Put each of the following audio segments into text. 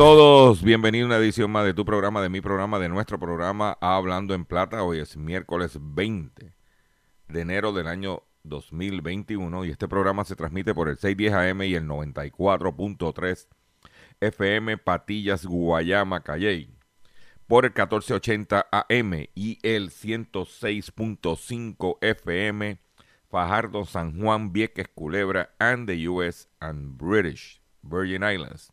Todos, bienvenido a una edición más de tu programa, de mi programa, de nuestro programa Hablando en Plata. Hoy es miércoles 20 de enero del año 2021 y este programa se transmite por el 610 AM y el 94.3 FM Patillas Guayama Calley, por el 1480 AM y el 106.5 FM Fajardo San Juan Vieques Culebra and the US and British Virgin Islands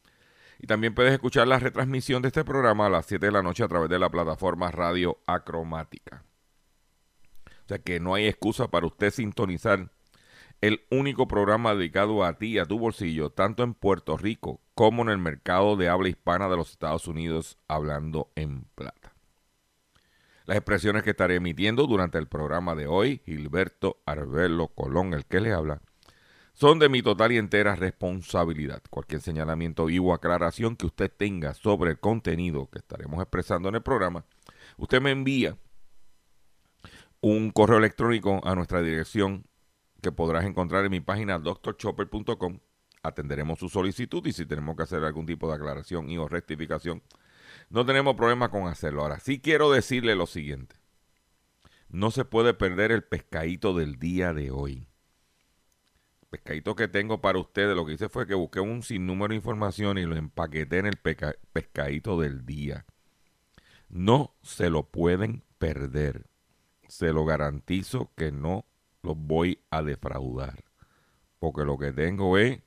y también puedes escuchar la retransmisión de este programa a las 7 de la noche a través de la plataforma Radio Acromática. O sea que no hay excusa para usted sintonizar el único programa dedicado a ti y a tu bolsillo, tanto en Puerto Rico como en el mercado de habla hispana de los Estados Unidos, hablando en plata. Las expresiones que estaré emitiendo durante el programa de hoy, Gilberto Arbelo Colón, el que le habla, son de mi total y entera responsabilidad. Cualquier señalamiento y o aclaración que usted tenga sobre el contenido que estaremos expresando en el programa, usted me envía un correo electrónico a nuestra dirección que podrás encontrar en mi página drchopper.com. Atenderemos su solicitud y si tenemos que hacer algún tipo de aclaración y o rectificación, no tenemos problema con hacerlo. Ahora, sí quiero decirle lo siguiente. No se puede perder el pescadito del día de hoy pescadito que tengo para ustedes, lo que hice fue que busqué un sinnúmero de información y lo empaqueté en el pescadito del día. No se lo pueden perder. Se lo garantizo que no los voy a defraudar. Porque lo que tengo es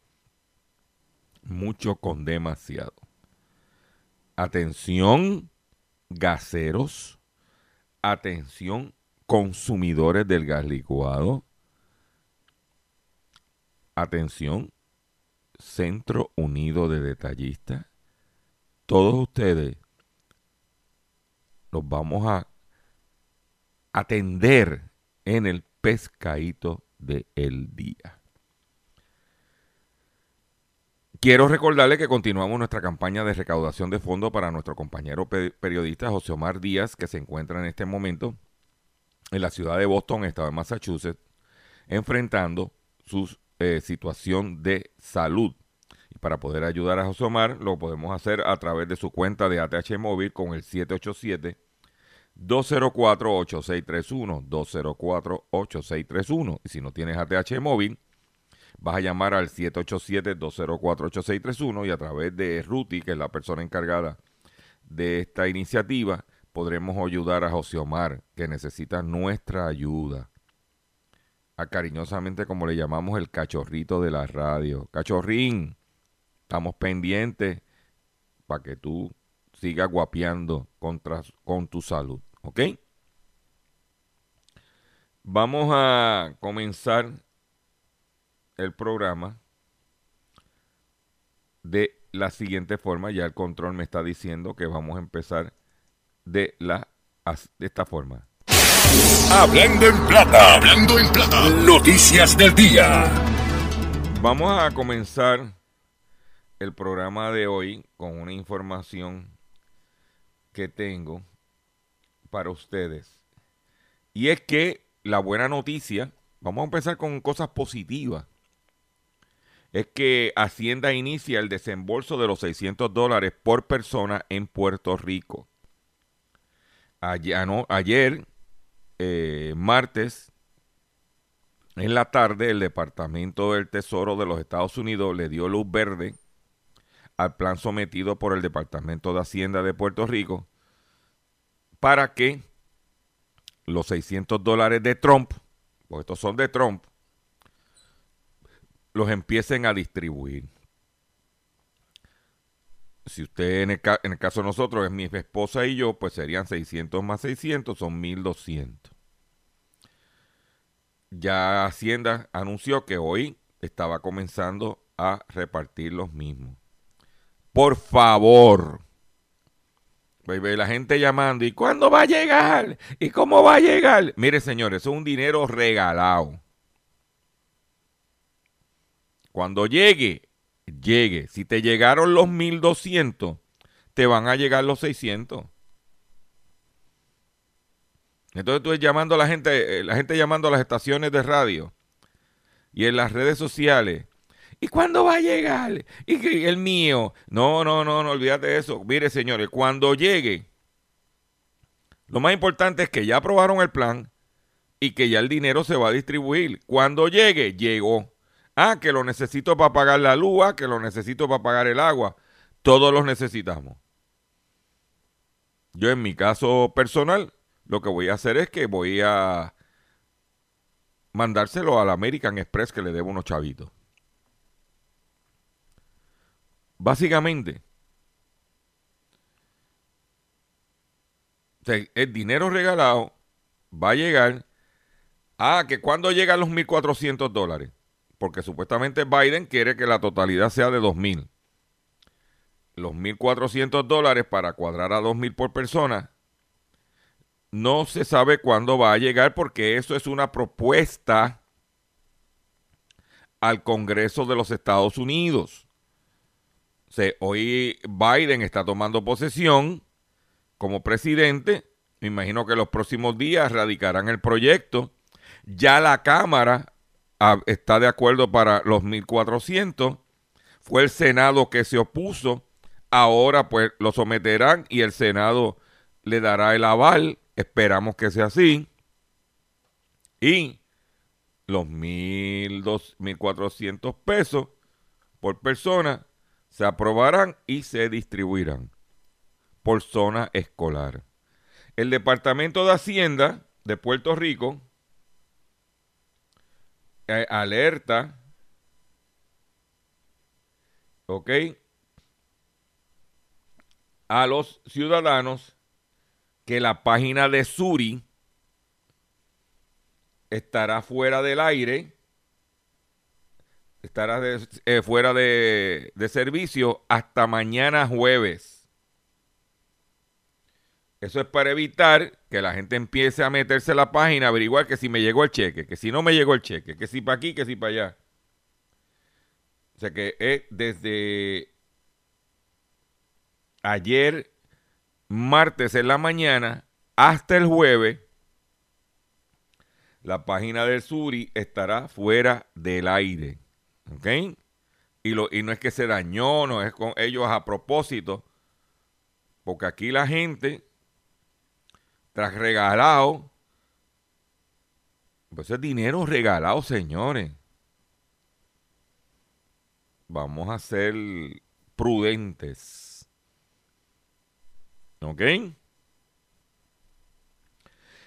mucho con demasiado. Atención, gaseros. Atención, consumidores del gas licuado Atención, Centro Unido de Detallistas. Todos ustedes los vamos a atender en el pescadito del día. Quiero recordarle que continuamos nuestra campaña de recaudación de fondos para nuestro compañero periodista José Omar Díaz, que se encuentra en este momento en la ciudad de Boston, estado de Massachusetts, enfrentando sus eh, situación de salud. Y para poder ayudar a José Omar, lo podemos hacer a través de su cuenta de ATH Móvil con el 787 204-8631, 204-8631. Y si no tienes ATH móvil, vas a llamar al 787-204-8631 y a través de Ruti, que es la persona encargada de esta iniciativa, podremos ayudar a José Omar, que necesita nuestra ayuda a cariñosamente como le llamamos el cachorrito de la radio. Cachorrín, estamos pendientes para que tú sigas guapeando contra, con tu salud, ¿ok? Vamos a comenzar el programa de la siguiente forma. Ya el control me está diciendo que vamos a empezar de, la, de esta forma. Hablando en plata. Hablando en plata. Noticias del día. Vamos a comenzar el programa de hoy con una información que tengo para ustedes. Y es que la buena noticia, vamos a empezar con cosas positivas, es que Hacienda inicia el desembolso de los 600 dólares por persona en Puerto Rico. Ayer, ayer eh, martes, en la tarde, el Departamento del Tesoro de los Estados Unidos le dio luz verde al plan sometido por el Departamento de Hacienda de Puerto Rico para que los 600 dólares de Trump, porque estos son de Trump, los empiecen a distribuir. Si usted, en el, caso de nosotros, es mi esposa y yo, pues serían 600 más 600, son 1200. Ya Hacienda anunció que hoy estaba comenzando a repartir los mismos. Por favor. La gente llamando, ¿y cuándo va a llegar? ¿Y cómo va a llegar? Mire, señores, es un dinero regalado. Cuando llegue, llegue. Si te llegaron los 1200, te van a llegar los 600. Entonces tú llamando a la gente, eh, la gente llamando a las estaciones de radio y en las redes sociales. ¿Y cuándo va a llegar? ¿Y el mío? No, no, no, no, olvídate de eso. Mire, señores, cuando llegue, lo más importante es que ya aprobaron el plan y que ya el dinero se va a distribuir. Cuando llegue, llegó. Ah, que lo necesito para pagar la luz, ah, que lo necesito para pagar el agua. Todos los necesitamos. Yo en mi caso personal, lo que voy a hacer es que voy a mandárselo al American Express que le debo unos chavitos. Básicamente, el dinero regalado va a llegar a que cuando llegan los 1.400 dólares, porque supuestamente Biden quiere que la totalidad sea de 2.000. Los 1.400 dólares para cuadrar a 2.000 por persona no se sabe cuándo va a llegar porque eso es una propuesta al Congreso de los Estados Unidos. hoy Biden está tomando posesión como presidente. Me imagino que los próximos días radicarán el proyecto. Ya la Cámara está de acuerdo para los 1.400. Fue el Senado que se opuso. Ahora pues lo someterán y el Senado le dará el aval Esperamos que sea así. Y los 1.400 pesos por persona se aprobarán y se distribuirán por zona escolar. El Departamento de Hacienda de Puerto Rico eh, alerta, ¿ok? A los ciudadanos que la página de Suri estará fuera del aire, estará eh, fuera de, de servicio hasta mañana jueves. Eso es para evitar que la gente empiece a meterse en la página, averiguar que si me llegó el cheque, que si no me llegó el cheque, que si para aquí, que si para allá. O sea que es desde ayer martes en la mañana hasta el jueves, la página del Suri estará fuera del aire. ¿Ok? Y, lo, y no es que se dañó, no es con ellos a propósito, porque aquí la gente, tras regalado, pues es dinero regalado, señores. Vamos a ser prudentes. ¿Ok?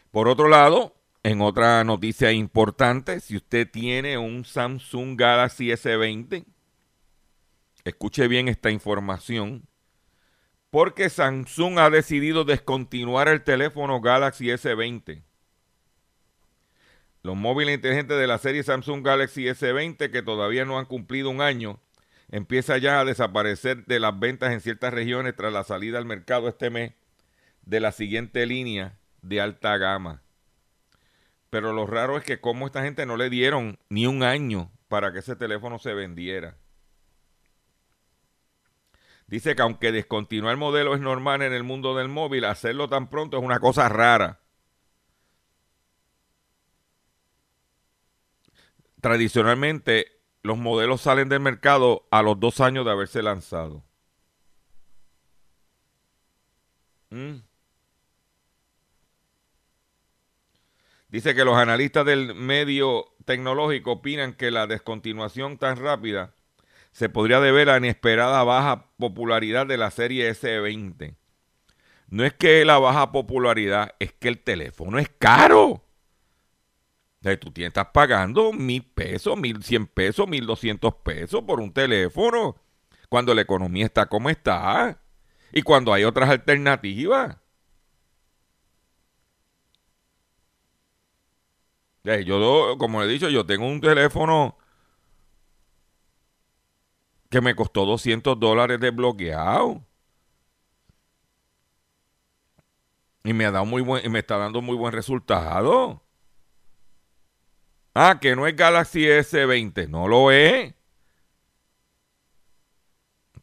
Por otro lado, en otra noticia importante, si usted tiene un Samsung Galaxy S20, escuche bien esta información, porque Samsung ha decidido descontinuar el teléfono Galaxy S20. Los móviles inteligentes de la serie Samsung Galaxy S20 que todavía no han cumplido un año empieza ya a desaparecer de las ventas en ciertas regiones tras la salida al mercado este mes de la siguiente línea de alta gama. Pero lo raro es que como esta gente no le dieron ni un año para que ese teléfono se vendiera. Dice que aunque descontinuar el modelo es normal en el mundo del móvil, hacerlo tan pronto es una cosa rara. Tradicionalmente, los modelos salen del mercado a los dos años de haberse lanzado. Mm. Dice que los analistas del medio tecnológico opinan que la descontinuación tan rápida se podría deber a la inesperada baja popularidad de la serie S20. No es que la baja popularidad, es que el teléfono es caro. Tú estás pagando mil pesos, mil cien pesos, mil doscientos pesos por un teléfono cuando la economía está como está y cuando hay otras alternativas. Yo, como he dicho, yo tengo un teléfono que me costó 200 dólares desbloqueado. Y me ha dado muy buen, y me está dando muy buen resultado. Ah, que no es Galaxy S20, no lo es.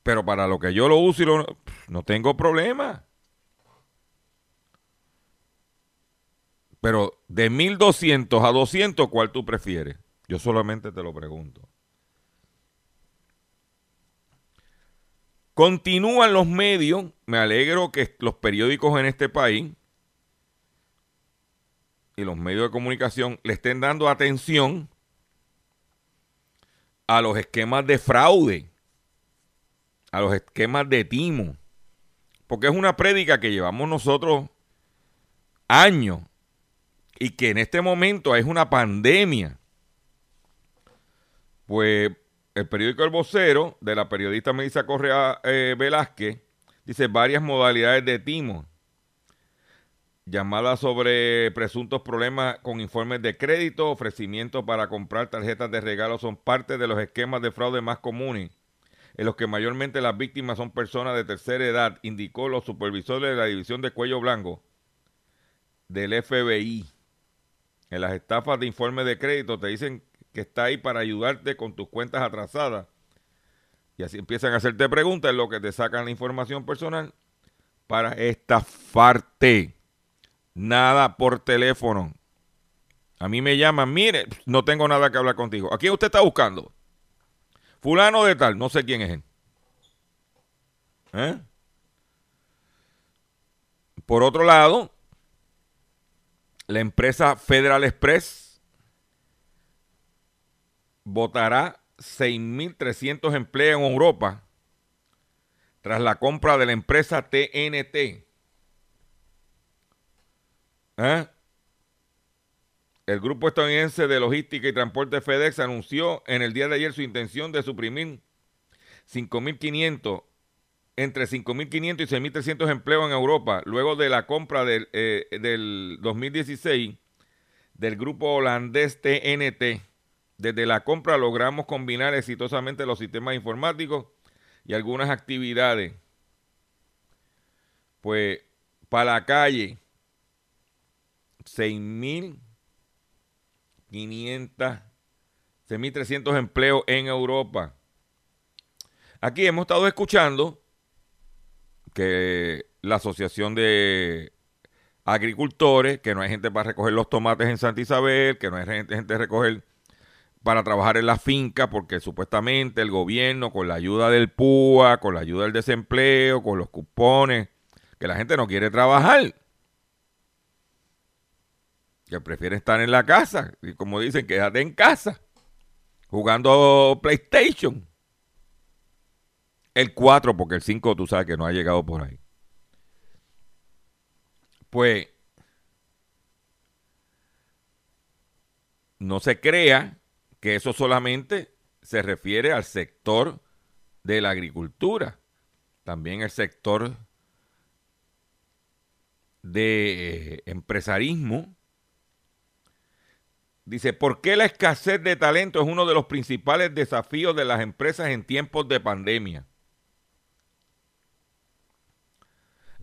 Pero para lo que yo lo uso y lo, no tengo problema. Pero de 1200 a 200, ¿cuál tú prefieres? Yo solamente te lo pregunto. Continúan los medios, me alegro que los periódicos en este país y los medios de comunicación le estén dando atención a los esquemas de fraude, a los esquemas de timo, porque es una prédica que llevamos nosotros años y que en este momento es una pandemia, pues el periódico El Vocero de la periodista Melissa Correa eh, Velázquez dice varias modalidades de timo. Llamadas sobre presuntos problemas con informes de crédito, ofrecimientos para comprar tarjetas de regalo son parte de los esquemas de fraude más comunes, en los que mayormente las víctimas son personas de tercera edad, indicó los supervisores de la División de Cuello Blanco del FBI. En las estafas de informe de crédito te dicen que está ahí para ayudarte con tus cuentas atrasadas. Y así empiezan a hacerte preguntas en lo que te sacan la información personal para estafarte. Nada por teléfono. A mí me llaman, mire, no tengo nada que hablar contigo. ¿A quién usted está buscando? Fulano de tal, no sé quién es él. ¿Eh? Por otro lado, la empresa Federal Express votará 6.300 empleos en Europa tras la compra de la empresa TNT. ¿Eh? El grupo estadounidense de logística y transporte FedEx anunció en el día de ayer su intención de suprimir 5.500 entre 5.500 y 6.300 empleos en Europa, luego de la compra del, eh, del 2016 del grupo holandés TNT. Desde la compra logramos combinar exitosamente los sistemas informáticos y algunas actividades. Pues para la calle, 6.500, 6.300 empleos en Europa. Aquí hemos estado escuchando que la Asociación de Agricultores, que no hay gente para recoger los tomates en Santa Isabel, que no hay gente, gente recoger para trabajar en la finca, porque supuestamente el gobierno, con la ayuda del PUA, con la ayuda del desempleo, con los cupones, que la gente no quiere trabajar. Que prefiere estar en la casa. Y como dicen, quédate en casa, jugando PlayStation. El 4, porque el 5 tú sabes que no ha llegado por ahí. Pues no se crea que eso solamente se refiere al sector de la agricultura, también el sector de empresarismo. Dice, ¿por qué la escasez de talento es uno de los principales desafíos de las empresas en tiempos de pandemia?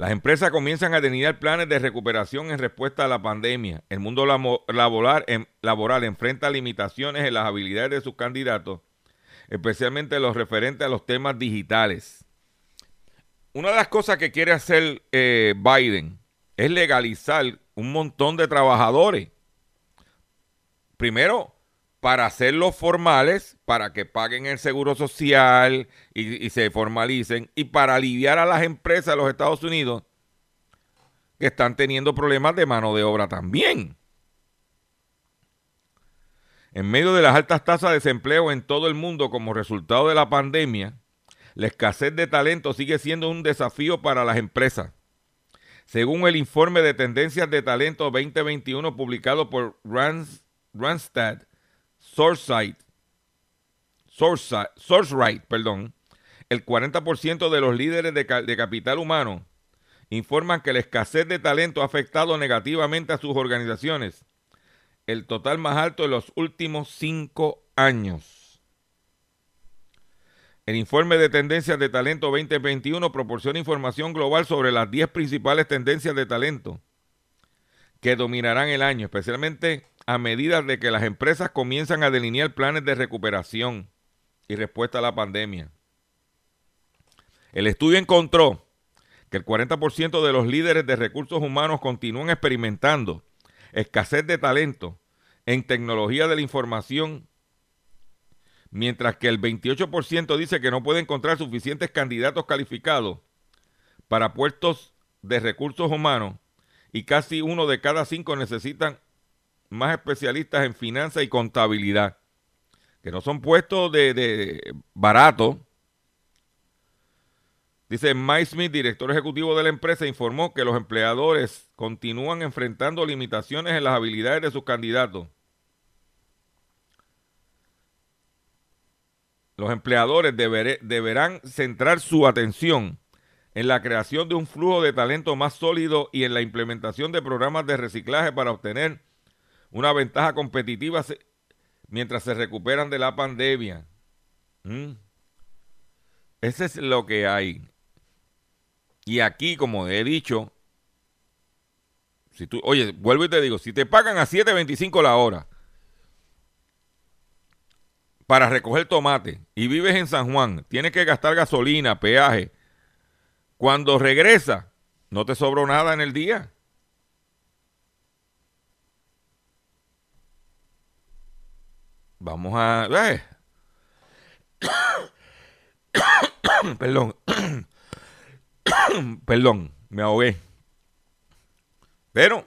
Las empresas comienzan a delinear planes de recuperación en respuesta a la pandemia. El mundo laboral, enfrenta limitaciones en las habilidades de sus candidatos, especialmente los referentes a los temas digitales. Una de las cosas que quiere hacer eh, Biden es legalizar un montón de trabajadores. Primero, para hacerlos formales, para que paguen el seguro social y, se formalicen, y para aliviar a las empresas de los Estados Unidos que están teniendo problemas de mano de obra también. En medio de las altas tasas de desempleo en todo el mundo como resultado de la pandemia, la escasez de talento sigue siendo un desafío para las empresas. Según el informe de tendencias de talento 2021 publicado por Randstad, SourceRight, SourceRight, perdón, el 40% de los líderes de, de capital humano informan que la escasez de talento ha afectado negativamente a sus organizaciones, el total más alto de los últimos cinco años. El informe de tendencias de talento 2021 proporciona información global sobre las 10 principales tendencias de talento que dominarán el año, especialmente a medida de que las empresas comienzan a delinear planes de recuperación y respuesta a la pandemia. El estudio encontró que el 40% de los líderes de recursos humanos continúan experimentando escasez de talento en tecnología de la información mientras que el 28% dice que no puede encontrar suficientes candidatos calificados para puestos de recursos humanos y casi uno de cada cinco necesitan más especialistas en finanzas y contabilidad, que no son puestos de, de barato. Dice Mike Smith, director ejecutivo de la empresa, informó que los empleadores continúan enfrentando limitaciones en las habilidades de sus candidatos Los empleadores deberán centrar su atención en la creación de un flujo de talento más sólido y en la implementación de programas de reciclaje para obtener una ventaja competitiva mientras se recuperan de la pandemia. ¿Mm? Ese es lo que hay. Y aquí, como he dicho, si tú, oye, vuelvo y te digo, si te pagan a 7.25 la hora para recoger tomate y vives en San Juan, tienes que gastar gasolina, peaje. Cuando regresa, no te sobró nada en el día. Vamos a... Eh. Perdón. Perdón, me ahogué. Pero,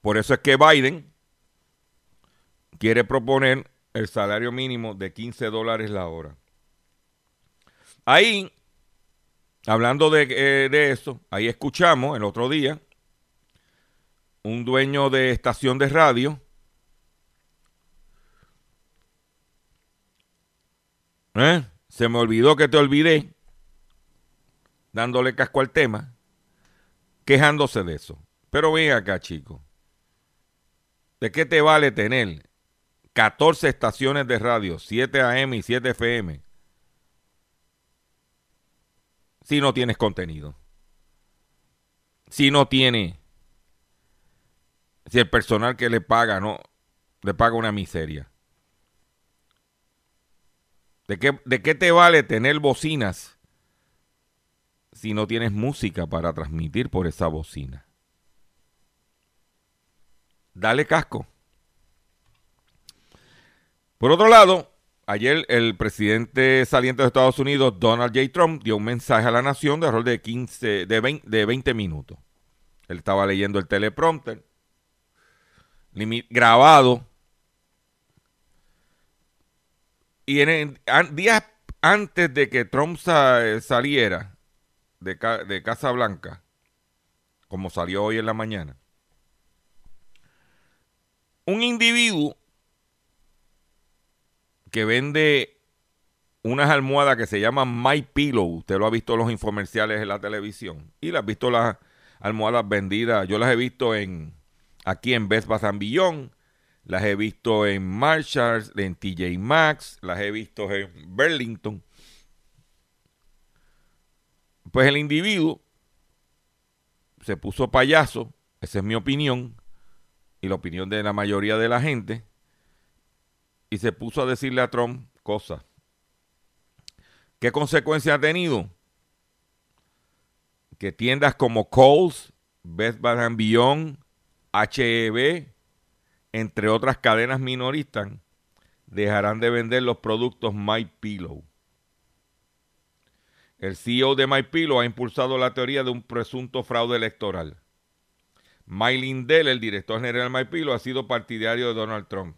por eso es que Biden quiere proponer el salario mínimo de 15 dólares la hora. Ahí, hablando de, eh, de eso, ahí escuchamos el otro día un dueño de estación de radio ¿Eh? Se me olvidó que te olvidé, dándole casco al tema, quejándose de eso. Pero ven acá, chico. ¿De qué te vale tener 14 estaciones de radio, 7 AM y 7 FM, si no tienes contenido. Si no tiene, si el personal que le paga no, le paga una miseria. ¿De qué, ¿De qué te vale tener bocinas si no tienes música para transmitir por esa bocina? Dale casco. Por otro lado, ayer el presidente saliente de Estados Unidos, Donald J. Trump, dio un mensaje a la nación de rol de 15, de 20, de 20 minutos. Él estaba leyendo el teleprompter, grabado. Y en, días antes de que Trump saliera de, de Casa Blanca, como salió hoy en la mañana, un individuo que vende unas almohadas que se llaman My Pillow. Usted lo ha visto en los infomerciales en la televisión. Y las ha visto las almohadas vendidas. Yo las he visto en aquí en Best Billón. Las he visto en Marshalls, en TJ Maxx. Las he visto en Burlington. Pues el individuo se puso payaso, esa es mi opinión, y la opinión de la mayoría de la gente, y se puso a decirle a Trump cosas. ¿Qué consecuencia ha tenido? Que tiendas como Kohl's, Best Buy Beyond, HEB, entre otras cadenas minoristas, dejarán de vender los productos My Pillow. El CEO de MyPillow ha impulsado la teoría de un presunto fraude electoral. Mike Lindell, el director general de MyPillow, ha sido partidario de Donald Trump.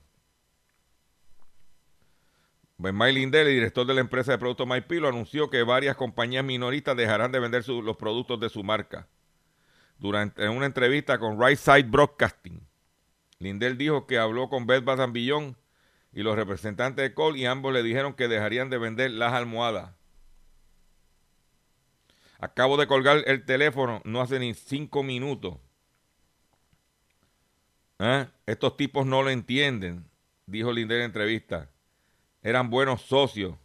Ben Mike Lindell, el director de la empresa de productos MyPillow, anunció que varias compañías minoristas dejarán de vender los productos de su marca. Durante una entrevista con Right Side Broadcasting, Lindell dijo que habló con Beth Beyond y los representantes de Cole y ambos le dijeron que dejarían de vender las almohadas. Acabo de colgar el teléfono no hace ni cinco minutos. ¿Eh? Estos tipos no lo entienden, dijo Lindell en entrevista. Eran buenos socios.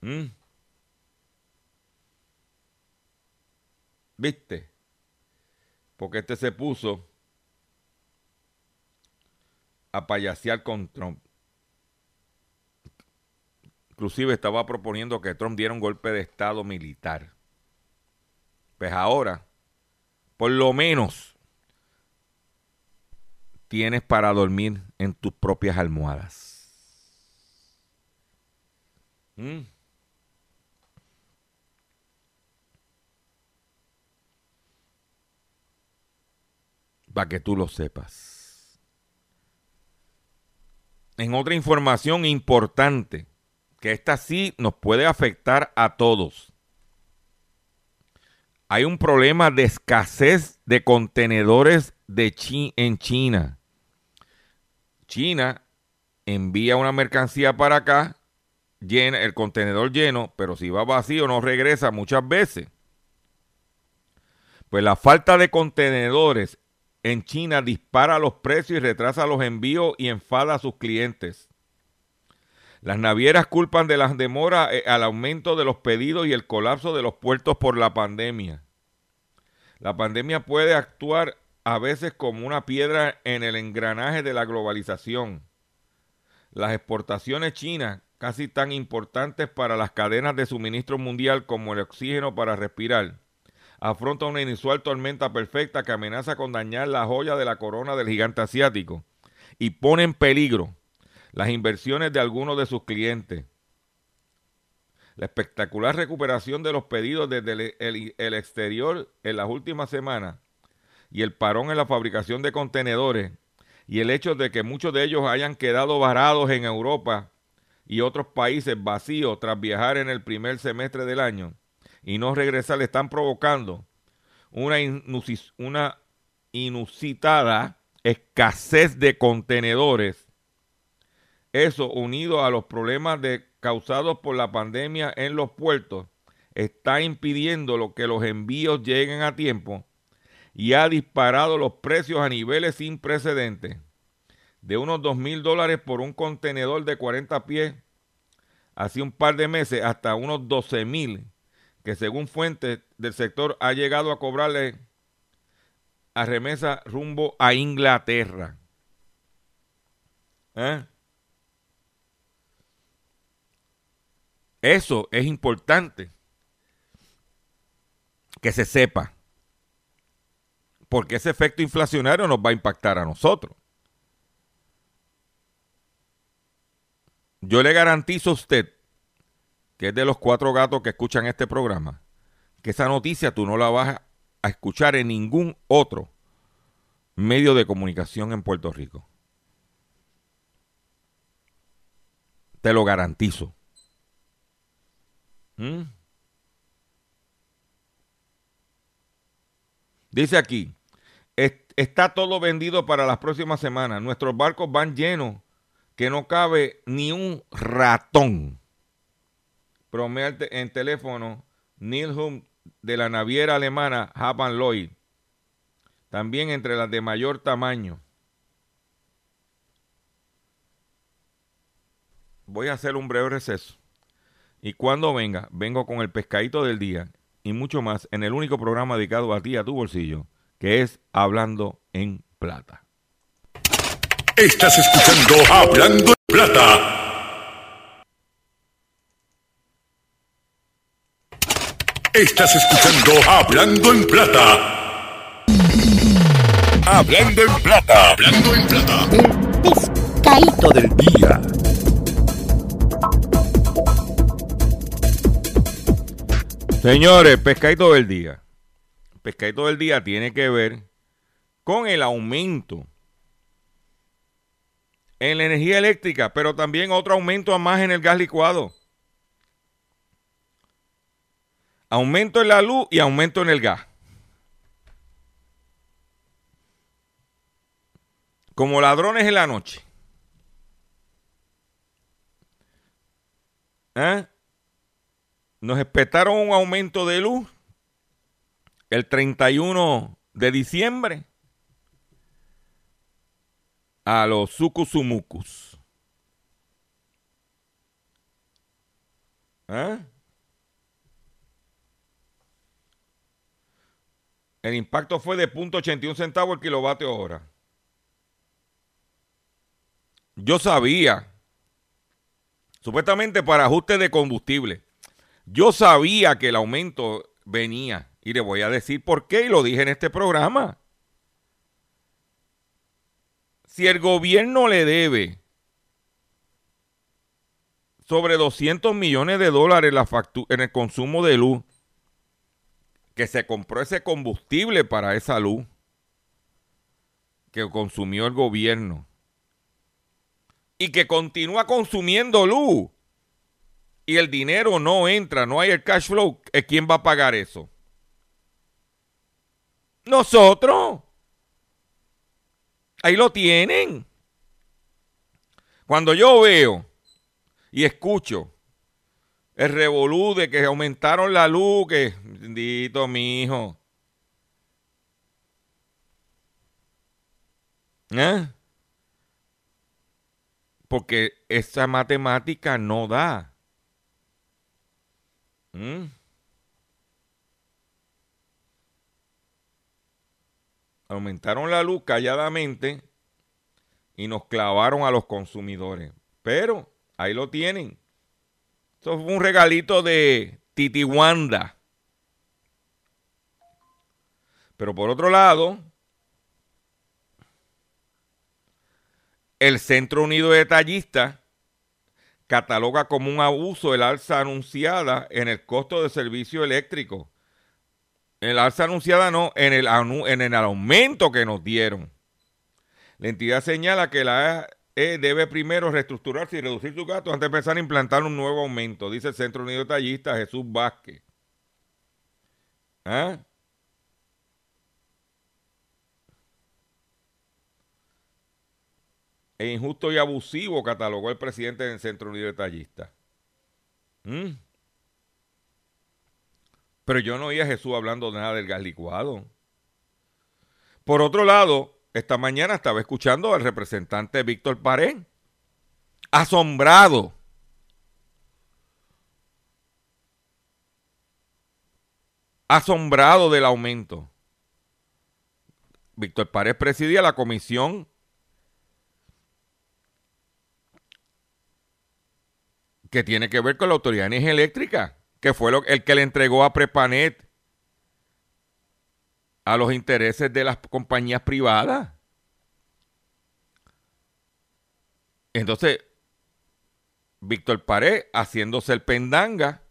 ¿Mm? ¿Viste? Porque este se puso a payasear con Trump. Inclusive estaba proponiendo que Trump diera un golpe de Estado militar. Pues ahora, por lo menos, tienes para dormir en tus propias almohadas. ¿Mm? Para que tú lo sepas. En otra información importante, que esta sí nos puede afectar a todos. Hay un problema de escasez de contenedores de en China. China envía una mercancía para acá, llena el contenedor lleno, pero si va vacío no regresa muchas veces. Pues la falta de contenedores en China dispara los precios y retrasa los envíos y enfada a sus clientes. Las navieras culpan de las demoras eh, al aumento de los pedidos y el colapso de los puertos por la pandemia. La pandemia puede actuar a veces como una piedra en el engranaje de la globalización. Las exportaciones chinas, casi tan importantes para las cadenas de suministro mundial como el oxígeno para respirar, afrontan una inusual tormenta perfecta que amenaza con dañar la joya de la corona del gigante asiático y pone en peligro las inversiones de algunos de sus clientes. La espectacular recuperación de los pedidos desde el, exterior en las últimas semanas y el parón en la fabricación de contenedores y el hecho de que muchos de ellos hayan quedado varados en Europa y otros países vacíos tras viajar en el primer semestre del año y no regresar le están provocando una, inusitada escasez de contenedores eso, unido a los problemas causados por la pandemia en los puertos, está impidiendo lo que los envíos lleguen a tiempo y ha disparado los precios a niveles sin precedentes. De unos dos mil dólares por un contenedor de 40 pies hace un par de meses hasta unos 12 mil, que según fuentes del sector ha llegado a cobrarle a remesa rumbo a Inglaterra. ¿Eh? Eso es importante que se sepa. Porque ese efecto inflacionario nos va a impactar a nosotros. Yo le garantizo a usted, que es de los cuatro gatos que escuchan este programa, que esa noticia tú no la vas a escuchar en ningún otro medio de comunicación en Puerto Rico. Te lo garantizo. ¿Mm? Dice aquí, está todo vendido para las próximas semanas. Nuestros barcos van llenos, que no cabe ni un ratón. Promete en teléfono Neil de la naviera alemana Hapan Lloyd. También entre las de mayor tamaño. Voy a hacer un breve receso. Y cuando venga, vengo con el pescadito del día y mucho más en el único programa dedicado a ti, a tu bolsillo, que es Hablando en Plata. Estás escuchando Hablando en Plata. Estás escuchando Hablando en Plata. Hablando en Plata. Hablando en Plata. El pescadito del día. Señores, pescadito del día. Pescadito del día tiene que ver con el aumento en la energía eléctrica, pero también otro aumento más en el gas licuado. Aumento en la luz y aumento en el gas. Como ladrones en la noche. ¿Eh? Nos esperaron un aumento de luz el 31 de diciembre a los sucusumucus. ¿Eh? El impacto fue de 0.81 centavos el kilovatio hora. Yo sabía, supuestamente para ajuste de combustible, yo sabía que el aumento venía y le voy a decir por qué y lo dije en este programa. Si el gobierno le debe sobre 200 millones de dólares la en el consumo de luz, que se compró ese combustible para esa luz que consumió el gobierno y que continúa consumiendo luz y el dinero no entra, no hay el cash flow, ¿quién va a pagar eso? Nosotros. Ahí lo tienen. Cuando yo veo y escucho el revolú de que aumentaron la luz, que bendito mi hijo. ¿Eh? Porque esa matemática no da. ¿Mm? Aumentaron la luz calladamente y nos clavaron a los consumidores. Pero ahí lo tienen. Eso fue un regalito de Titiwanda. Pero por otro lado, el Centro Unido de Tallistas cataloga como un abuso el alza anunciada en el costo de servicio eléctrico. El alza anunciada no, en el, en el aumento que nos dieron. La entidad señala que la AE debe primero reestructurarse y reducir sus gastos antes de empezar a implantar un nuevo aumento, dice el Centro Unido de Tallistas Jesús Vázquez. ¿Ah? e injusto y abusivo, catalogó el presidente del Centro Unido de Tallistas. ¿Mm? Pero yo no oía a Jesús hablando nada del gas licuado. Por otro lado, esta mañana estaba escuchando al representante Víctor Pared, asombrado. Asombrado del aumento. Víctor Pared presidía la comisión que tiene que ver con la Autoridad de Energía Eléctrica, que fue el que le entregó a Prepanet a los intereses de las compañías privadas. Entonces, Víctor Pared haciéndose el pendanga,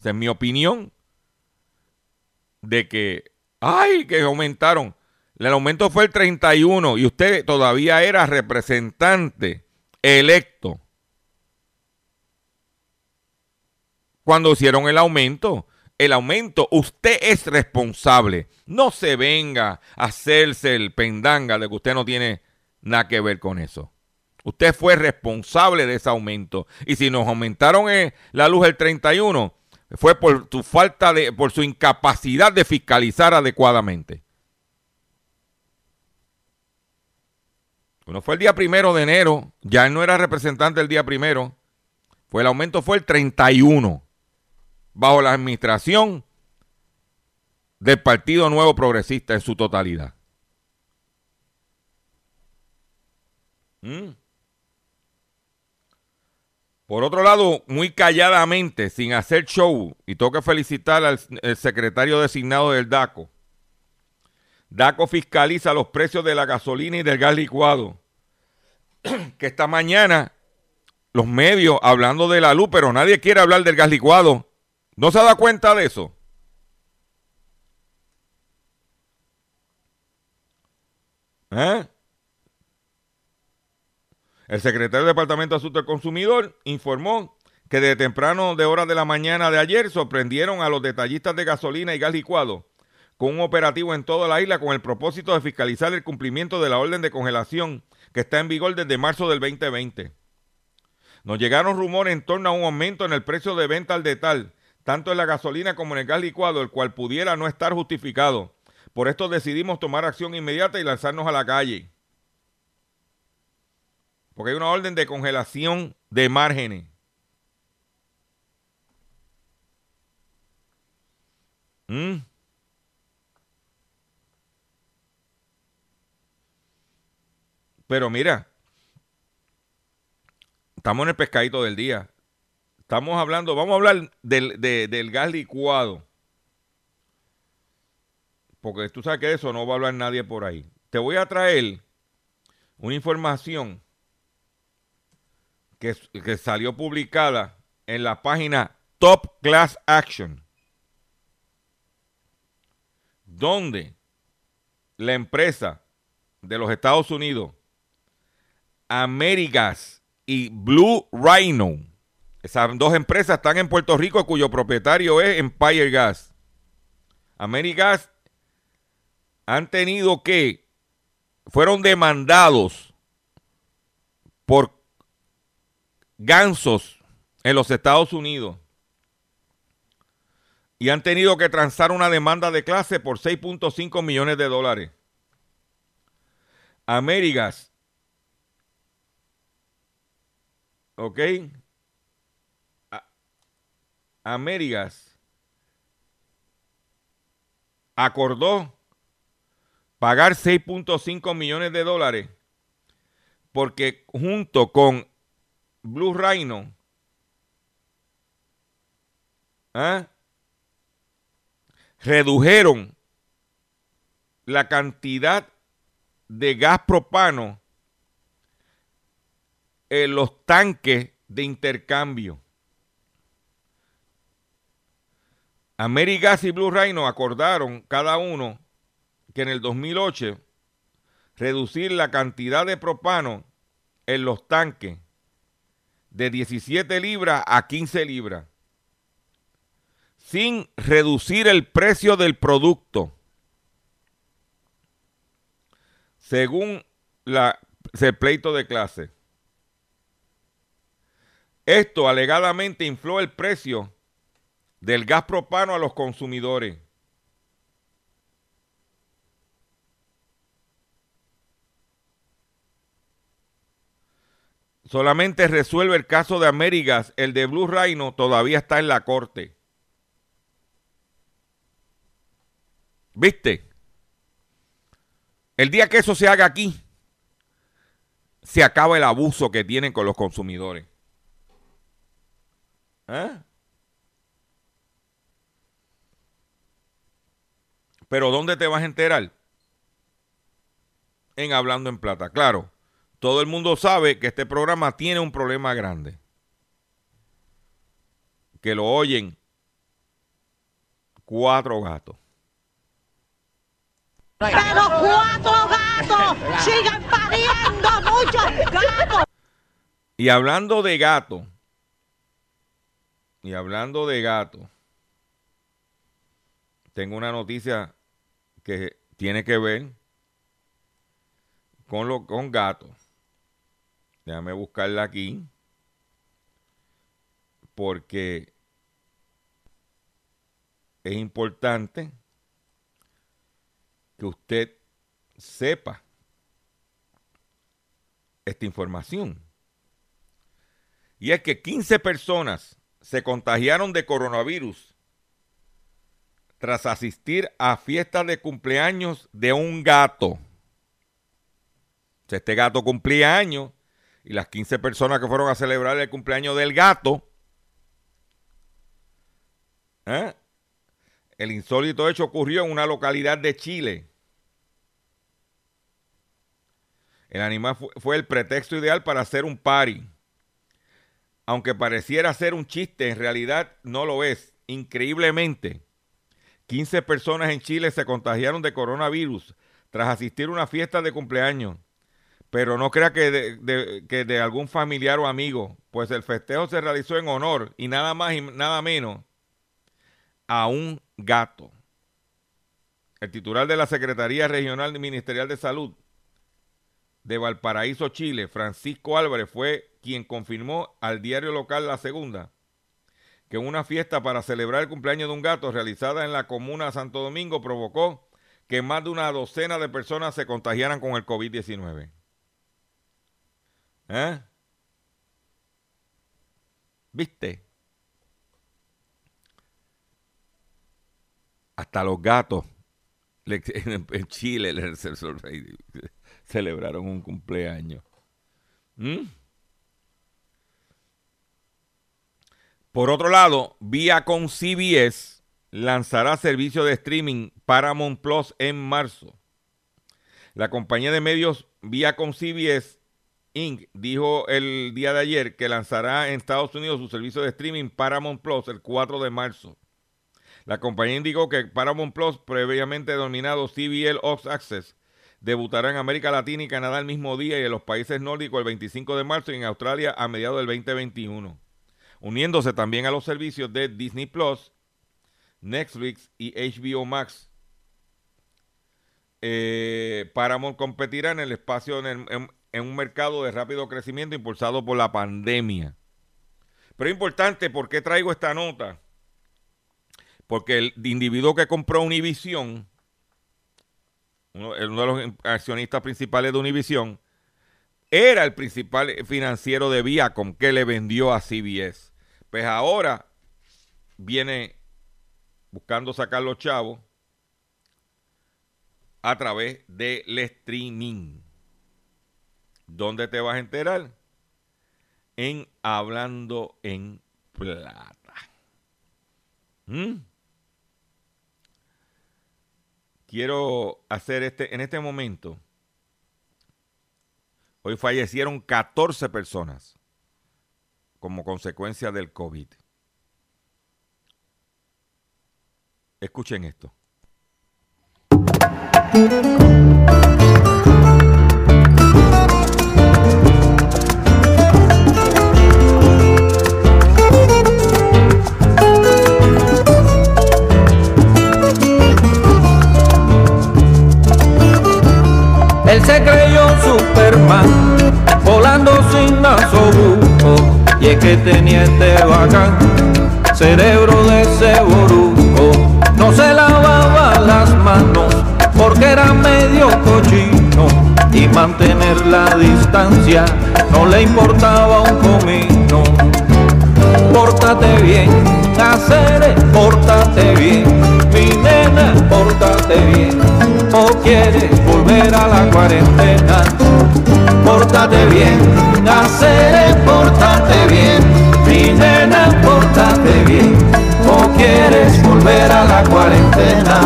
esa es mi opinión, de que, ay, que aumentaron. El aumento fue el 31 y usted todavía era representante electo cuando hicieron el aumento. El aumento, usted es responsable. No se venga a hacerse el pendanga de que usted no tiene nada que ver con eso. Usted fue responsable de ese aumento. Y si nos aumentaron eh, la luz el 31, fue por su falta de, por su incapacidad de fiscalizar adecuadamente. Bueno, fue el día primero de enero, ya él no era representante el día primero, fue el aumento fue el 31 bajo la administración del Partido Nuevo Progresista en su totalidad. ¿Mm? Por otro lado, muy calladamente, sin hacer show, y tengo que felicitar al secretario designado del DACO. DACO fiscaliza los precios de la gasolina y del gas licuado. que esta mañana los medios hablando de la luz, pero nadie quiere hablar del gas licuado. ¿No se da cuenta de eso? ¿Eh? El secretario del Departamento de Asuntos del Consumidor informó que de temprano de horas de la mañana de ayer sorprendieron a los detallistas de gasolina y gas licuado con un operativo en toda la isla con el propósito de fiscalizar el cumplimiento de la orden de congelación que está en vigor desde marzo del 2020. Nos llegaron rumores en torno a un aumento en el precio de venta al detal, tanto en la gasolina como en el gas licuado, el cual pudiera no estar justificado. Por esto decidimos tomar acción inmediata y lanzarnos a la calle. Porque hay una orden de congelación de márgenes. ¿Mm? Pero mira, estamos en el pescadito del día. Estamos hablando, vamos a hablar del, del gas licuado. Porque tú sabes que de eso no va a hablar nadie por ahí. Te voy a traer una información que, salió publicada en la página Top Class Action, donde la empresa de los Estados Unidos, Amerigas y Blue Rhino, esas dos empresas están en Puerto Rico cuyo propietario es Empire Gas. Amerigas han tenido que, fueron demandados por gansos en los Estados Unidos y han tenido que transar una demanda de clase por 6.5 millones de dólares. Amérigas. ¿Ok? Amérigas acordó pagar 6.5 millones de dólares porque junto con Blue Rhino, ¿ah? redujeron la cantidad de gas propano en los tanques de intercambio. Amerigas y Blue Rhino acordaron cada uno que en el 2008 reducir la cantidad de propano en los tanques de 17 libras a 15 libras, sin reducir el precio del producto, según el pleito de clase. Esto alegadamente infló el precio del gas propano a los consumidores. Solamente resuelve el caso de Amérigas, el de Blue Rhino todavía está en la corte. ¿Viste? El día que eso se haga aquí, se acaba el abuso que tienen con los consumidores. ¿Eh? Pero ¿dónde te vas a enterar? En Hablando en Plata. Claro, todo el mundo sabe que este programa tiene un problema grande. Que lo oyen cuatro gatos. Pero cuatro gatos siguen pariendo muchos gatos. Y hablando de gato, y hablando de gato, tengo una noticia que tiene que ver con, lo, con gatos. Déjame buscarla aquí. Porque es importante que usted sepa esta información. Y es que 15 personas se contagiaron de coronavirus tras asistir a fiestas de cumpleaños de un gato. Este gato cumplía años y las 15 personas que fueron a celebrar el cumpleaños del gato, ¿eh? el insólito hecho ocurrió en una localidad de Chile. El animal fue el pretexto ideal para hacer un party. Aunque pareciera ser un chiste, en realidad no lo es. Increíblemente, 15 personas en Chile se contagiaron de coronavirus tras asistir a una fiesta de cumpleaños. Pero no crea que de, que de algún familiar o amigo, pues el festejo se realizó en honor y nada más y nada menos a un gato. El titular de la Secretaría Regional Ministerial de Salud de Valparaíso, Chile, Francisco Álvarez, fue quien confirmó al diario local La Segunda que una fiesta para celebrar el cumpleaños de un gato realizada en la comuna de Santo Domingo provocó que más de una docena de personas se contagiaran con el COVID-19. ¿Eh? ¿Viste? Hasta los gatos en Chile celebraron un cumpleaños. ¿Mm? Por otro lado, Viacom CBS lanzará servicio de streaming Paramount Plus en marzo. La compañía de medios Viacom CBS Inc. dijo el día de ayer que lanzará en Estados Unidos su servicio de streaming Paramount Plus el 4 de marzo. La compañía indicó que Paramount Plus, previamente denominado CBL Ops Access, debutará en América Latina y Canadá el mismo día y en los países nórdicos el 25 de marzo y en Australia a mediados del 2021 uniéndose también a los servicios de Disney Plus, Netflix y HBO Max. Eh, Paramount competirá en el espacio en, un mercado de rápido crecimiento impulsado por la pandemia. Pero es importante, ¿por qué traigo esta nota? Porque el individuo que compró Univision, uno, uno de los accionistas principales de Univision, era el principal financiero de Viacom que le vendió a CBS. Pues ahora viene buscando sacar los chavos a través del streaming. ¿Dónde te vas a enterar? En Hablando en Plata. ¿Mm? Quiero hacer este, en este momento, hoy fallecieron 14 personas como consecuencia del COVID. Escuchen esto. Él se creyó Superman, volando sin asobuco y es que tenía este bacán, cerebro de ese no se lavaba las manos porque era medio cochino. Y mantener la distancia no le importaba un comino. Pórtate bien, hacer, pórtate bien, o quieres volver a la cuarentena pórtate bien, naceré, pórtate bien, mi nena, pórtate bien, o quieres volver a la cuarentena.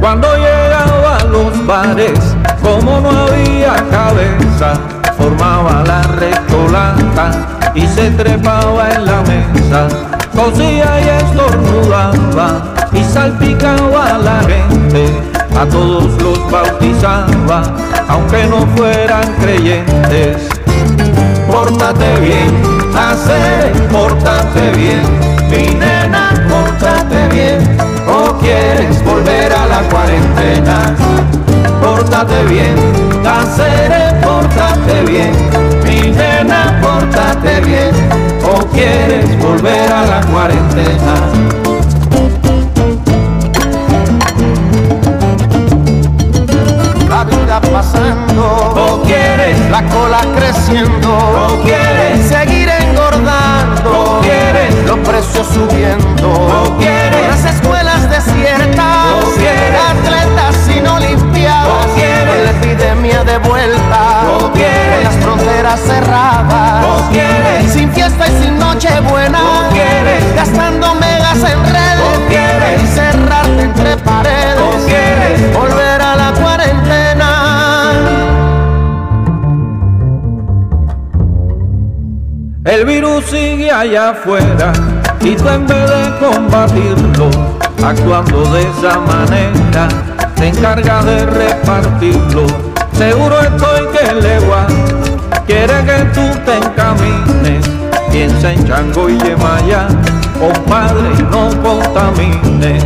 Cuando llegaba a los bares, formaba la recholata y se trepaba en la mesa, cosía y estornudaba y salpicaba a la gente, a todos los bautizaba, aunque no fueran creyentes. Pórtate bien, hacer, pórtate bien, mi nena, pórtate bien, o quieres volver a la cuarentena pórtate bien, Cáceres, pórtate bien, mi nena, pórtate bien, o quieres volver a la cuarentena. La vida pasando. O quieres la cola creciendo. O quieres seguir engordando. O quieres los precios subiendo. O quieres las escuelas desiertas. O quieres atleta no limpiabas con la epidemia de vuelta, con las fronteras cerradas, sin fiesta y sin noche buena, gastando megas en redes, encerrarte entre paredes, volver a la cuarentena. El virus sigue allá afuera y tú en vez de combatirlo, actuando de esa manera te encargas de repartirlo. Seguro estoy que legua quiere que tú te encamines, piensa en Chango y Yemaya, compadre y no contamines.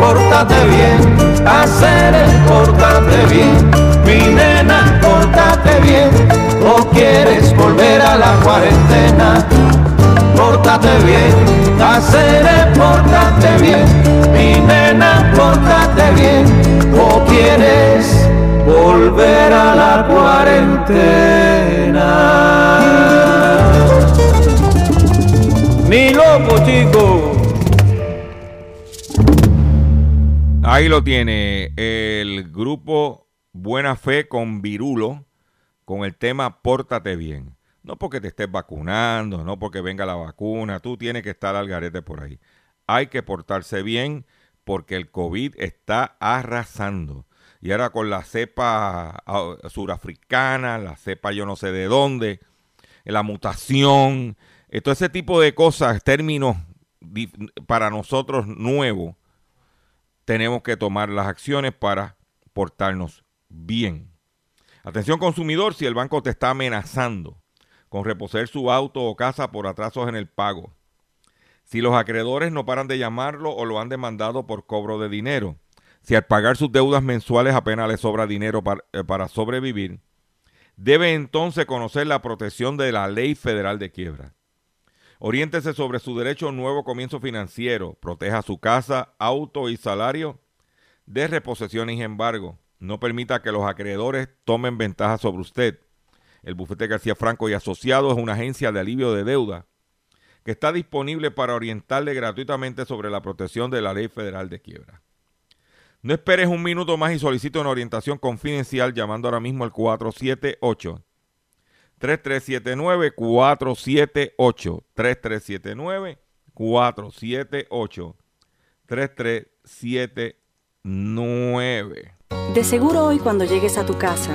Pórtate bien, hacer el pórtate bien, mi nena, pórtate bien, o quieres volver a la cuarentena pórtate bien, hacer pórtate bien, mi nena, pórtate bien, o quieres volver a la cuarentena. Ni loco, chico. Ahí lo tiene el grupo Buena Fe con Virulo con el tema Pórtate bien. No porque te estés vacunando, no porque venga la vacuna, tú tienes que estar al garete por ahí. Hay que portarse bien porque el COVID está arrasando. Y ahora con la cepa ah, surafricana, la cepa yo no sé de dónde, la mutación, eh, todo ese tipo de cosas, términos para nosotros nuevos, tenemos que tomar las acciones para portarnos bien. Atención consumidor, si el banco te está amenazando con reposer su auto o casa por atrasos en el pago. Si los acreedores no paran de llamarlo o lo han demandado por cobro de dinero. Si al pagar sus deudas mensuales apenas le sobra dinero para, eh, para sobrevivir. Debe entonces conocer la protección de la ley federal de quiebra. Oriéntese sobre su derecho a un nuevo comienzo financiero. Proteja su casa, auto y salario de reposición y embargo. No permita que los acreedores tomen ventaja sobre usted. El bufete García Franco y Asociados es una agencia de alivio de deuda que está disponible para orientarle gratuitamente sobre la protección de la ley federal de quiebra. No esperes un minuto más y solicite una orientación confidencial llamando ahora mismo al 478 3379 478 3379 478 3379 De seguro hoy cuando llegues a tu casa,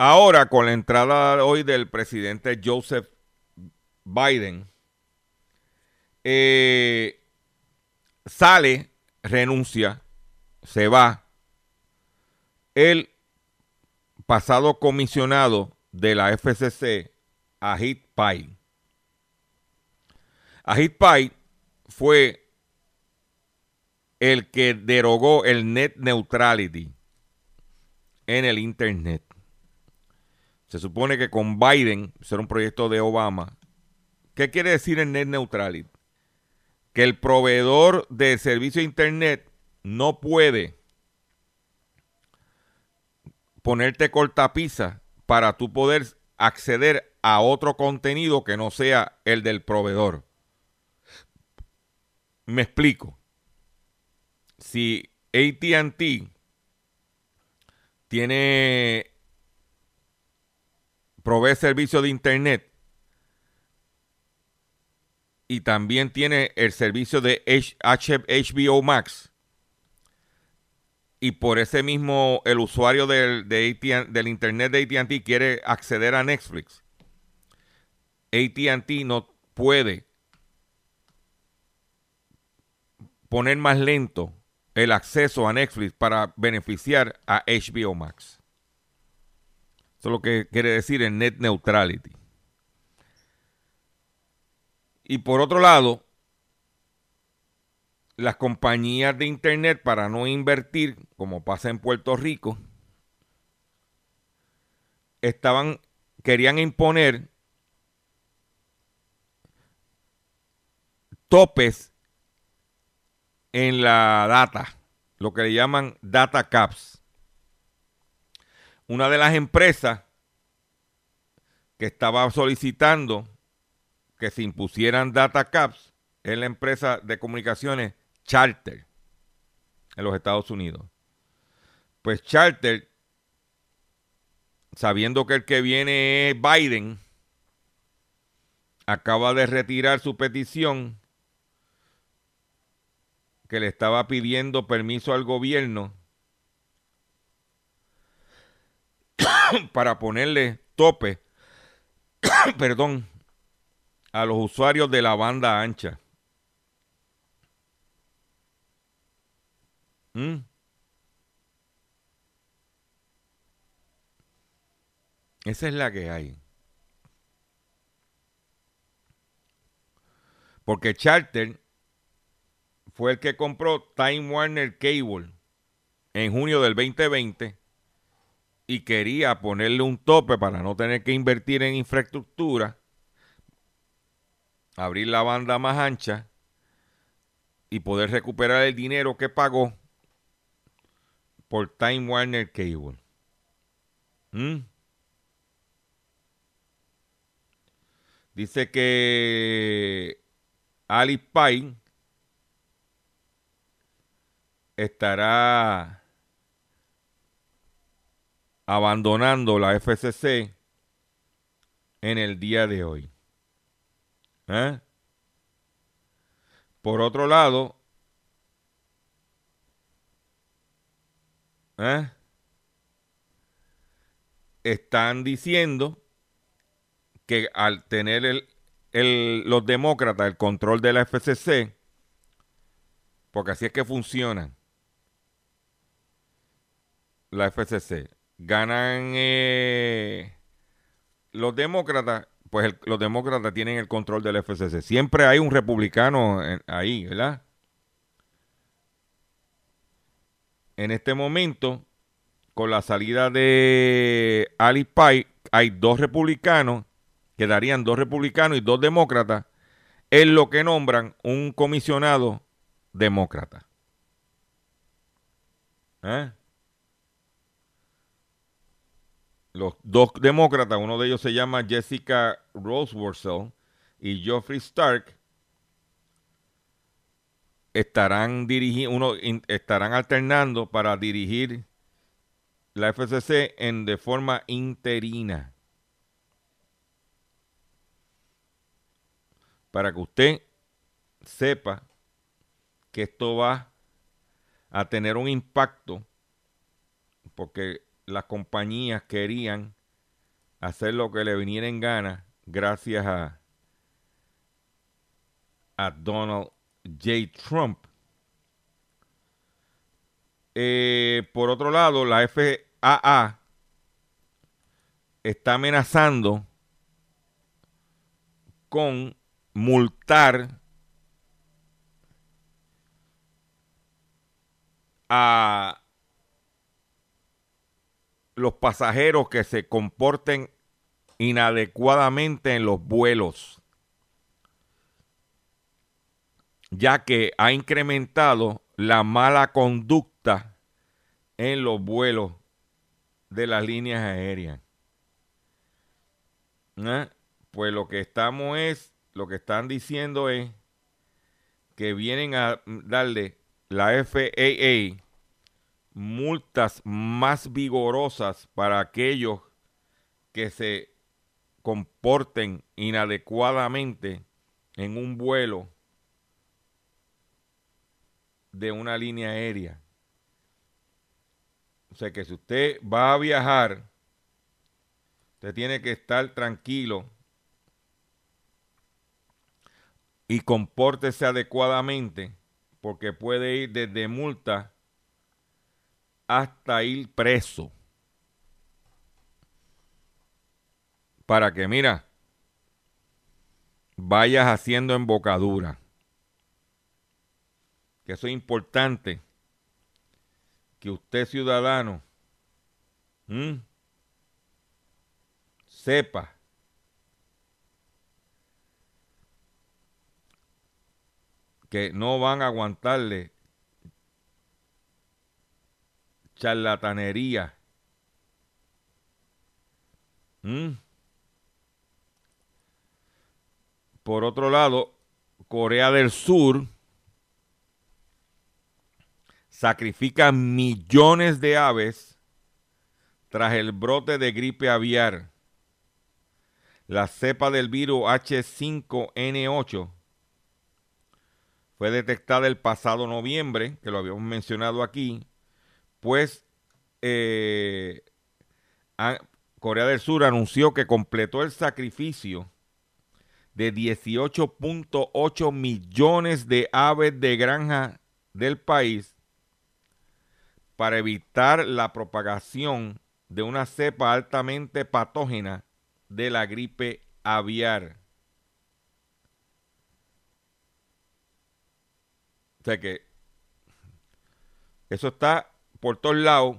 Ahora, con la entrada hoy del presidente Joseph Biden eh, sale, renuncia, se va el pasado comisionado de la FCC, Ajit Pai. Ajit Pai fue el que derogó el net neutrality en el Internet. Se supone que con Biden, será un proyecto de Obama, ¿Qué quiere decir el net neutrality? Que el proveedor de servicio de Internet no puede ponerte cortapisa para tú poder acceder a otro contenido que no sea el del proveedor. Me explico. Si ATT tiene provee servicio de internet y también tiene el servicio de HBO Max. Y por ese mismo, el usuario del, del internet de ATT quiere acceder a Netflix. ATT no puede poner más lento el acceso a Netflix para beneficiar a HBO Max. Eso es lo que quiere decir el net neutrality. Y por otro lado, las compañías de Internet para no invertir, como pasa en Puerto Rico, estaban, querían imponer topes en la data, lo que le llaman data caps. Una de las empresas que estaba solicitando que se impusieran data caps es la empresa de comunicaciones Charter en los Estados Unidos. Pues Charter, sabiendo que el que viene es Biden, acaba de retirar su petición que le estaba pidiendo permiso al gobierno para ponerle tope, perdón, a los usuarios de la banda ancha. ¿Mm? Esa es la que hay. Porque Charter fue el que compró Time Warner Cable en junio del 2020 y quería ponerle un tope para no tener que invertir en infraestructura, abrir la banda más ancha y poder recuperar el dinero que pagó por Time Warner Cable. ¿Mm? Dice que Ali Pine estará abandonando la FCC en el día de hoy. ¿Eh? Por otro lado, ¿eh? están diciendo que al tener el, los demócratas el control de la FCC, porque así es que funcionan, la FCC. Ganan eh, los demócratas, pues los demócratas tienen el control del FCC. Siempre hay un republicano ahí, ¿verdad? En este momento, con la salida de Ali Pai, hay dos republicanos, quedarían dos republicanos y dos demócratas, en lo que nombran un comisionado demócrata. ¿Eh? Los dos demócratas, uno de ellos se llama Jessica Roseworcel y Geoffrey Stark, estarán dirigiendo, estarán alternando para dirigir la FCC en de forma interina. Para que usted sepa que esto va a tener un impacto, porque las compañías querían hacer lo que le viniera en gana gracias a, a Donald J. Trump. Eh, por otro lado, la FAA está amenazando con multar a los pasajeros que se comporten inadecuadamente en los vuelos, ya que ha incrementado la mala conducta en los vuelos de las líneas aéreas. ¿Eh? Pues lo que estamos es, lo que están diciendo es que vienen a darle la FAA multas más vigorosas para aquellos que se comporten inadecuadamente en un vuelo de una línea aérea. O sea que si usted va a viajar, usted tiene que estar tranquilo y compórtese adecuadamente porque puede ir desde multa hasta ir preso. Para que, mira, vayas haciendo embocadura. Que eso es importante. Que usted, ciudadano, sepa que no van a aguantarle charlatanería. ¿Mm? Por otro lado, Corea del Sur sacrifica millones de aves tras el brote de gripe aviar. La cepa del virus H5N8 fue detectada el pasado noviembre, que lo habíamos mencionado aquí, pues Corea del Sur anunció que completó el sacrificio de 18.8 millones de aves de granja del país para evitar la propagación de una cepa altamente patógena de la gripe aviar. O sea que eso está por todos lados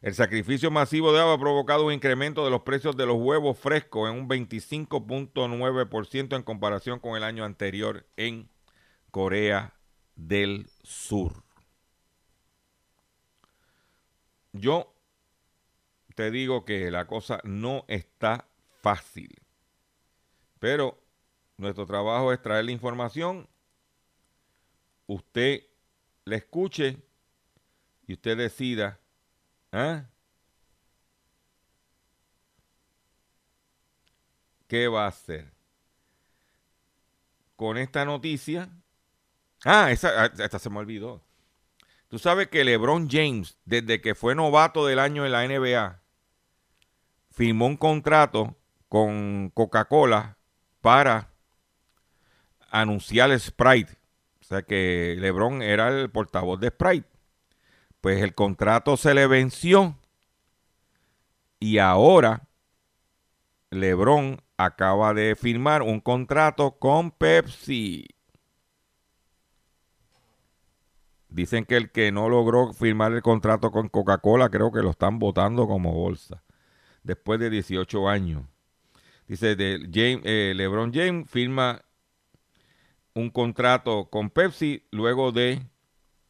el sacrificio masivo de agua ha provocado un incremento de los precios de los huevos frescos en un 25.9% en comparación con el año anterior en Corea del Sur. Yo te digo que la cosa no está fácil, pero nuestro trabajo es traer la información, usted la escuche y usted decida ¿Eh? ¿Qué va a hacer? Con esta noticia. Ah, ah, esta se me olvidó. Tú sabes que LeBron James, desde que fue novato del año en la NBA, firmó un contrato con Coca-Cola para anunciar Sprite. O sea que LeBron era el portavoz de Sprite pues el contrato se le venció y ahora LeBron acaba de firmar un contrato con Pepsi. Dicen que el que no logró firmar el contrato con Coca-Cola creo que lo están votando como bolsa después de 18 años. Dice de James, eh, LeBron James firma un contrato con Pepsi luego de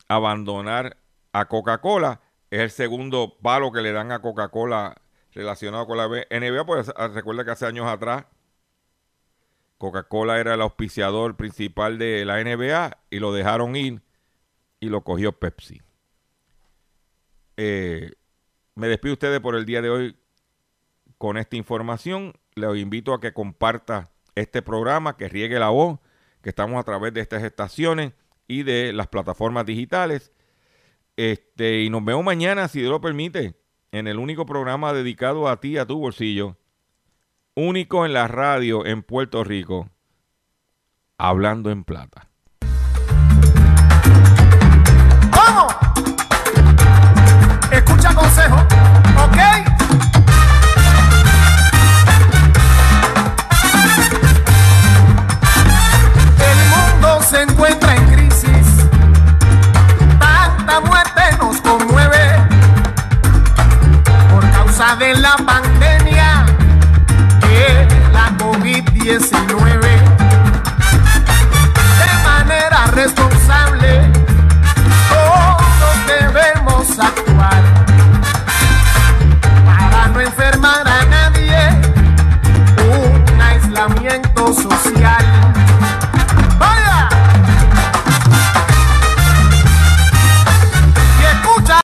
abandonar a Coca-Cola. Es el segundo palo que le dan a Coca-Cola relacionado con la NBA. Pues ah, recuerda que hace años atrás Coca-Cola era el auspiciador principal de la NBA y lo dejaron ir y lo cogió Pepsi. Eh, me despido ustedes por el día de hoy con esta información. Les invito a que comparta este programa, que riegue la voz, que estamos a través de estas estaciones y de las plataformas digitales. Este, y nos vemos mañana, si Dios lo permite, en el único programa dedicado a ti, a tu bolsillo. Único en la radio en Puerto Rico. Hablando en plata. De la pandemia que la COVID-19. De manera responsable, todos debemos actuar